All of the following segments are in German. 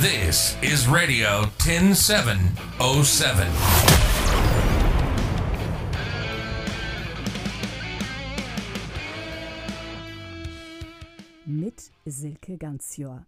This is Radio 10707. Mit Silke Ganzjör.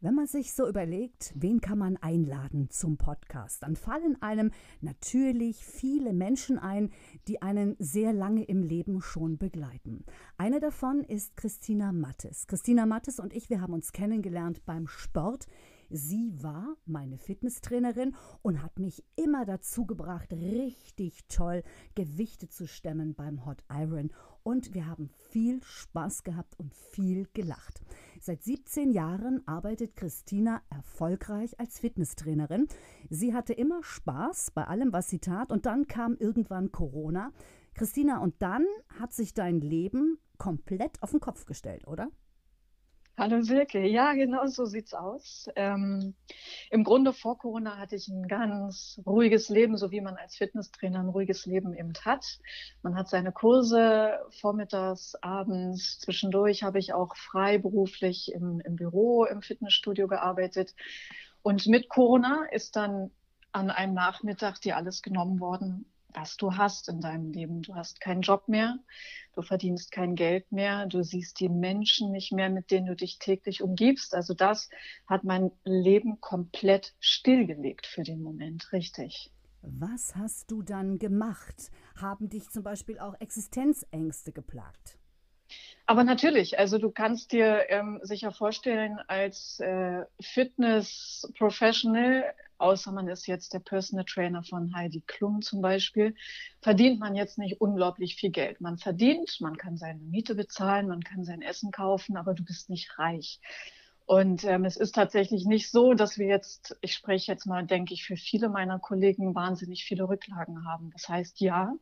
Wenn man sich so überlegt, wen kann man einladen zum Podcast, dann fallen einem natürlich viele Menschen ein, die einen sehr lange im Leben schon begleiten. Eine davon ist Christina Mattes. Christina Mattes und ich, wir haben uns kennengelernt beim Sport. Sie war meine Fitnesstrainerin und hat mich immer dazu gebracht, richtig toll Gewichte zu stemmen beim Hot Iron. Und wir haben viel Spaß gehabt und viel gelacht. Seit 17 Jahren arbeitet Christina erfolgreich als Fitnesstrainerin. Sie hatte immer Spaß bei allem, was sie tat. Und dann kam irgendwann Corona. Christina, und dann hat sich dein Leben komplett auf den Kopf gestellt, oder? Hallo Silke, ja, genau so sieht's aus. Ähm, Im Grunde vor Corona hatte ich ein ganz ruhiges Leben, so wie man als Fitnesstrainer ein ruhiges Leben eben hat. Man hat seine Kurse vormittags, abends, zwischendurch habe ich auch freiberuflich im, im Büro, im Fitnessstudio gearbeitet. Und mit Corona ist dann an einem Nachmittag dir alles genommen worden, was du hast in deinem Leben. Du hast keinen Job mehr, du verdienst kein Geld mehr, du siehst die Menschen nicht mehr, mit denen du dich täglich umgibst. Also das hat mein Leben komplett stillgelegt für den Moment, richtig. Was hast du dann gemacht? Haben dich zum Beispiel auch Existenzängste geplagt? Aber natürlich, also du kannst dir ähm, sicher vorstellen, als äh, Fitness-Professional außer man ist jetzt der Personal Trainer von Heidi Klum zum Beispiel, verdient man jetzt nicht unglaublich viel Geld. Man verdient, man kann seine Miete bezahlen, man kann sein Essen kaufen, aber du bist nicht reich. Und ähm, es ist tatsächlich nicht so, dass wir jetzt, ich spreche jetzt mal, denke ich, für viele meiner Kollegen wahnsinnig viele Rücklagen haben. Das heißt, ja,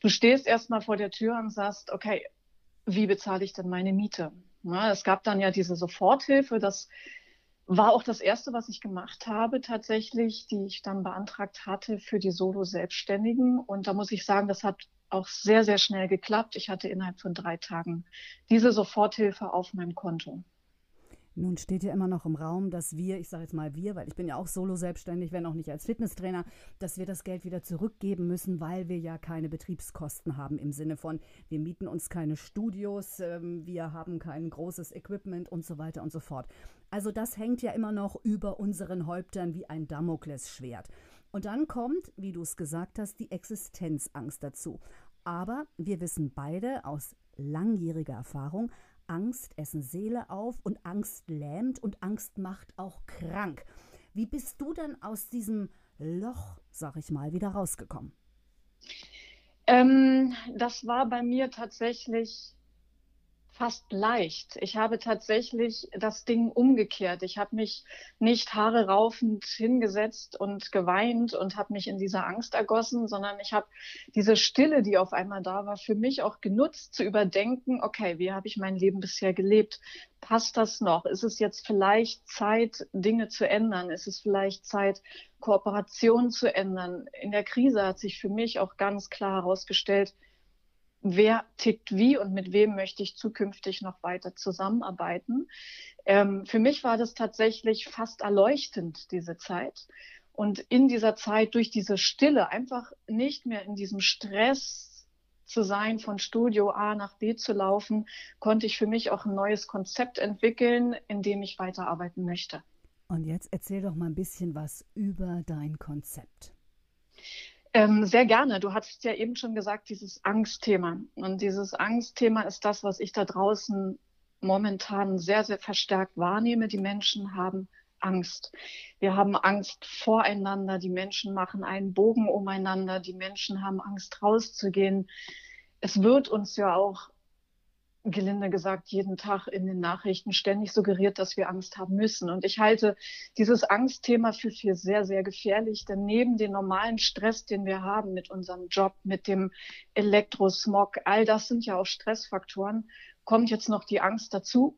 du stehst erstmal vor der Tür und sagst, okay, wie bezahle ich denn meine Miete? Ja, es gab dann ja diese Soforthilfe, dass war auch das erste, was ich gemacht habe, tatsächlich, die ich dann beantragt hatte für die Solo-Selbstständigen. Und da muss ich sagen, das hat auch sehr, sehr schnell geklappt. Ich hatte innerhalb von drei Tagen diese Soforthilfe auf meinem Konto. Nun steht ja immer noch im Raum, dass wir, ich sage jetzt mal wir, weil ich bin ja auch solo selbstständig, wenn auch nicht als Fitnesstrainer, dass wir das Geld wieder zurückgeben müssen, weil wir ja keine Betriebskosten haben im Sinne von, wir mieten uns keine Studios, ähm, wir haben kein großes Equipment und so weiter und so fort. Also das hängt ja immer noch über unseren Häuptern wie ein Damoklesschwert. Und dann kommt, wie du es gesagt hast, die Existenzangst dazu. Aber wir wissen beide aus langjähriger Erfahrung, Angst essen Seele auf und Angst lähmt und Angst macht auch krank. Wie bist du denn aus diesem Loch, sag ich mal, wieder rausgekommen? Ähm, das war bei mir tatsächlich fast leicht. Ich habe tatsächlich das Ding umgekehrt. Ich habe mich nicht haare raufend hingesetzt und geweint und habe mich in dieser Angst ergossen, sondern ich habe diese Stille, die auf einmal da war, für mich auch genutzt, zu überdenken, okay, wie habe ich mein Leben bisher gelebt? Passt das noch? Ist es jetzt vielleicht Zeit, Dinge zu ändern? Ist es vielleicht Zeit, Kooperation zu ändern? In der Krise hat sich für mich auch ganz klar herausgestellt, wer tickt wie und mit wem möchte ich zukünftig noch weiter zusammenarbeiten. Ähm, für mich war das tatsächlich fast erleuchtend, diese Zeit. Und in dieser Zeit, durch diese Stille, einfach nicht mehr in diesem Stress zu sein, von Studio A nach B zu laufen, konnte ich für mich auch ein neues Konzept entwickeln, in dem ich weiterarbeiten möchte. Und jetzt erzähl doch mal ein bisschen was über dein Konzept. Ähm, sehr gerne. Du hattest ja eben schon gesagt, dieses Angstthema. Und dieses Angstthema ist das, was ich da draußen momentan sehr, sehr verstärkt wahrnehme. Die Menschen haben Angst. Wir haben Angst voreinander. Die Menschen machen einen Bogen umeinander. Die Menschen haben Angst rauszugehen. Es wird uns ja auch gelinde gesagt, jeden Tag in den Nachrichten ständig suggeriert, dass wir Angst haben müssen. Und ich halte dieses Angstthema für, für sehr, sehr gefährlich, denn neben dem normalen Stress, den wir haben mit unserem Job, mit dem Elektrosmog, all das sind ja auch Stressfaktoren, kommt jetzt noch die Angst dazu.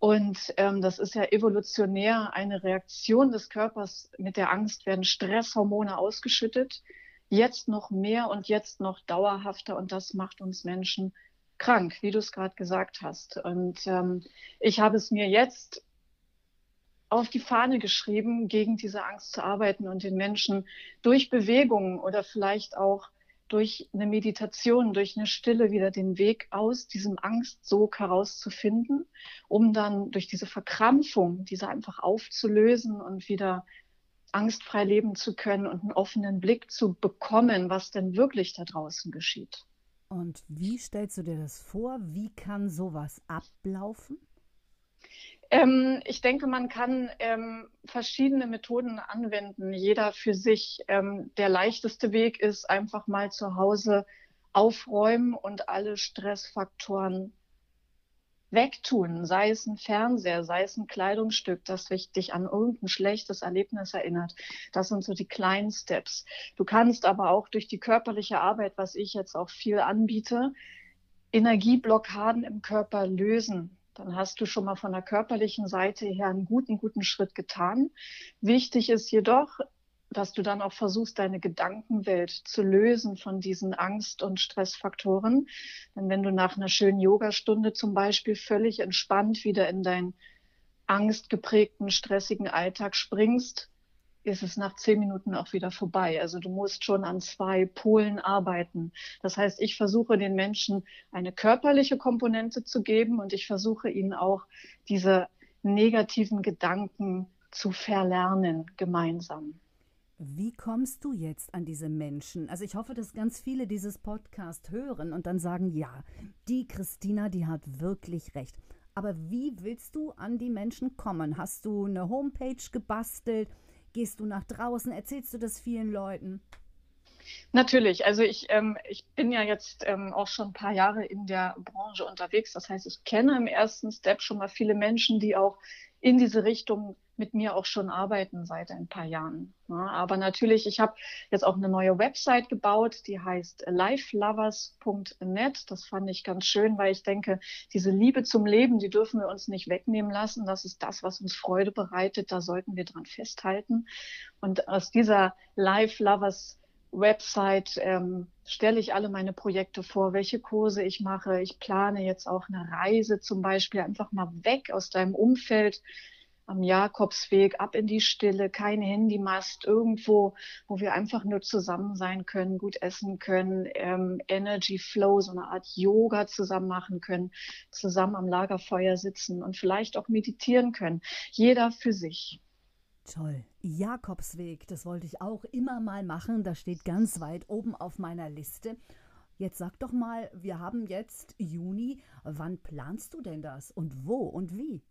Und ähm, das ist ja evolutionär eine Reaktion des Körpers. Mit der Angst werden Stresshormone ausgeschüttet. Jetzt noch mehr und jetzt noch dauerhafter. Und das macht uns Menschen krank, wie du es gerade gesagt hast. Und ähm, ich habe es mir jetzt auf die Fahne geschrieben, gegen diese Angst zu arbeiten und den Menschen durch Bewegungen oder vielleicht auch durch eine Meditation, durch eine Stille wieder den Weg aus diesem Angstsog herauszufinden, um dann durch diese Verkrampfung, diese einfach aufzulösen und wieder angstfrei leben zu können und einen offenen Blick zu bekommen, was denn wirklich da draußen geschieht. Und wie stellst du dir das vor? Wie kann sowas ablaufen? Ähm, ich denke, man kann ähm, verschiedene Methoden anwenden, jeder für sich. Ähm, der leichteste Weg ist einfach mal zu Hause aufräumen und alle Stressfaktoren wegtun, sei es ein Fernseher, sei es ein Kleidungsstück, das dich an irgendein schlechtes Erlebnis erinnert. Das sind so die kleinen Steps. Du kannst aber auch durch die körperliche Arbeit, was ich jetzt auch viel anbiete, Energieblockaden im Körper lösen dann hast du schon mal von der körperlichen Seite her einen guten, guten Schritt getan. Wichtig ist jedoch, dass du dann auch versuchst, deine Gedankenwelt zu lösen von diesen Angst- und Stressfaktoren. Denn wenn du nach einer schönen Yogastunde zum Beispiel völlig entspannt wieder in deinen angstgeprägten, stressigen Alltag springst, ist es nach zehn Minuten auch wieder vorbei. Also du musst schon an zwei Polen arbeiten. Das heißt, ich versuche den Menschen eine körperliche Komponente zu geben und ich versuche ihnen auch diese negativen Gedanken zu verlernen gemeinsam. Wie kommst du jetzt an diese Menschen? Also ich hoffe, dass ganz viele dieses Podcast hören und dann sagen, ja, die Christina, die hat wirklich recht. Aber wie willst du an die Menschen kommen? Hast du eine Homepage gebastelt? Gehst du nach draußen? Erzählst du das vielen Leuten? Natürlich, also ich, ähm, ich bin ja jetzt ähm, auch schon ein paar Jahre in der Branche unterwegs. Das heißt, ich kenne im ersten Step schon mal viele Menschen, die auch in diese Richtung mit mir auch schon arbeiten seit ein paar Jahren. Ja, aber natürlich, ich habe jetzt auch eine neue Website gebaut, die heißt lifelovers.net. Das fand ich ganz schön, weil ich denke, diese Liebe zum Leben, die dürfen wir uns nicht wegnehmen lassen. Das ist das, was uns Freude bereitet. Da sollten wir dran festhalten. Und aus dieser Life Lovers Website ähm, stelle ich alle meine Projekte vor, welche Kurse ich mache. Ich plane jetzt auch eine Reise zum Beispiel einfach mal weg aus deinem Umfeld am Jakobsweg, ab in die Stille, kein Handymast, irgendwo, wo wir einfach nur zusammen sein können, gut essen können, ähm, Energy Flow, so eine Art Yoga zusammen machen können, zusammen am Lagerfeuer sitzen und vielleicht auch meditieren können. Jeder für sich. Toll. Jakobsweg, das wollte ich auch immer mal machen. Das steht ganz weit oben auf meiner Liste. Jetzt sag doch mal, wir haben jetzt Juni. Wann planst du denn das und wo und wie?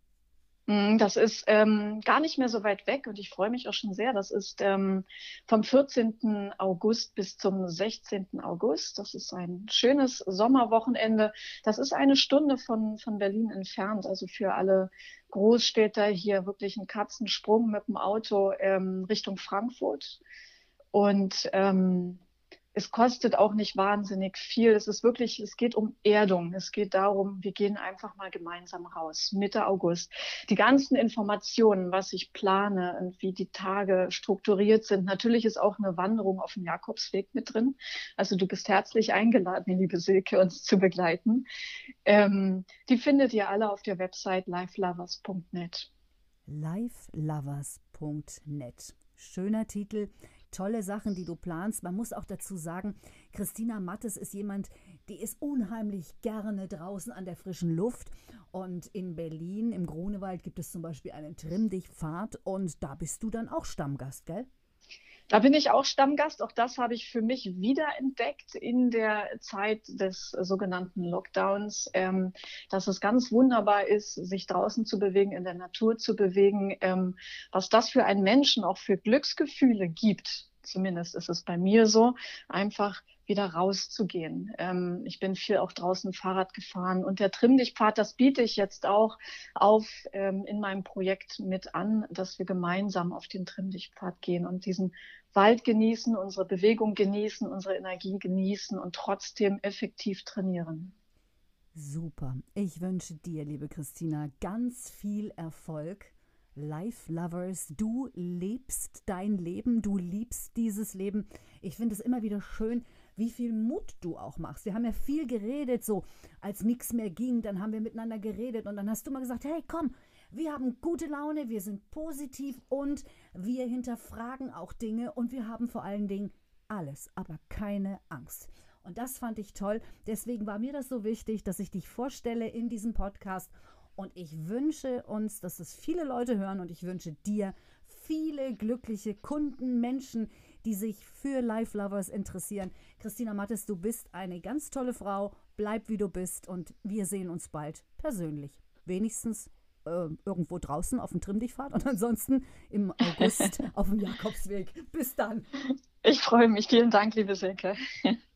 Mm, das ist ähm, gar nicht mehr so weit weg und ich freue mich auch schon sehr. Das ist ähm, vom 14. August bis zum 16. August. Das ist ein schönes Sommerwochenende. Das ist eine Stunde von, von Berlin entfernt. Also für alle Großstädter hier wirklich ein Katzensprung mit dem Auto ähm, Richtung Frankfurt. Und ähm, es kostet auch nicht wahnsinnig viel. Es ist wirklich, es geht um Erdung. Es geht darum, wir gehen einfach mal gemeinsam raus, Mitte August. Die ganzen Informationen, was ich plane und wie die Tage strukturiert sind. Natürlich ist auch eine Wanderung auf dem Jakobsweg mit drin. Also du bist herzlich eingeladen, liebe Silke, uns zu begleiten. Ähm, die findet ihr alle auf der Website lifelovers.net. lifelovers.net. Schöner Titel tolle Sachen, die du planst. Man muss auch dazu sagen, Christina Mattes ist jemand, die ist unheimlich gerne draußen an der frischen Luft. Und in Berlin, im Grunewald, gibt es zum Beispiel einen Trimm-Dich-Pfad und da bist du dann auch Stammgast, gell? Da bin ich auch Stammgast. Auch das habe ich für mich wiederentdeckt in der Zeit des sogenannten Lockdowns, ähm, dass es ganz wunderbar ist, sich draußen zu bewegen, in der Natur zu bewegen, ähm, was das für einen Menschen auch für Glücksgefühle gibt. Zumindest ist es bei mir so, einfach wieder rauszugehen. Ähm, ich bin viel auch draußen Fahrrad gefahren und der Trimmdichtpfad, das biete ich jetzt auch auf ähm, in meinem Projekt mit an, dass wir gemeinsam auf den Trimmdichtpfad gehen und diesen Wald genießen, unsere Bewegung genießen, unsere Energie genießen und trotzdem effektiv trainieren. Super. Ich wünsche dir, liebe Christina, ganz viel Erfolg. Life Lovers, du lebst dein Leben, du liebst dieses Leben. Ich finde es immer wieder schön, wie viel Mut du auch machst. Wir haben ja viel geredet, so als nichts mehr ging, dann haben wir miteinander geredet und dann hast du mal gesagt, hey, komm, Wir haben gute Laune, wir sind positiv und wir hinterfragen auch Dinge und wir haben vor allen Dingen alles, aber keine Angst. Und das fand ich toll. Deswegen war mir das so wichtig, dass ich dich vorstelle in diesem Podcast. Und ich wünsche uns, dass es viele Leute hören und ich wünsche dir viele glückliche Kunden, Menschen, die sich für Life Lovers interessieren. Christina Mattes, du bist eine ganz tolle Frau. Bleib wie du bist und wir sehen uns bald persönlich. Wenigstens äh, irgendwo draußen auf dem Trimmdichtpfad und ansonsten im August auf dem Jakobsweg. Bis dann. Ich freue mich. Vielen Dank, liebe Silke.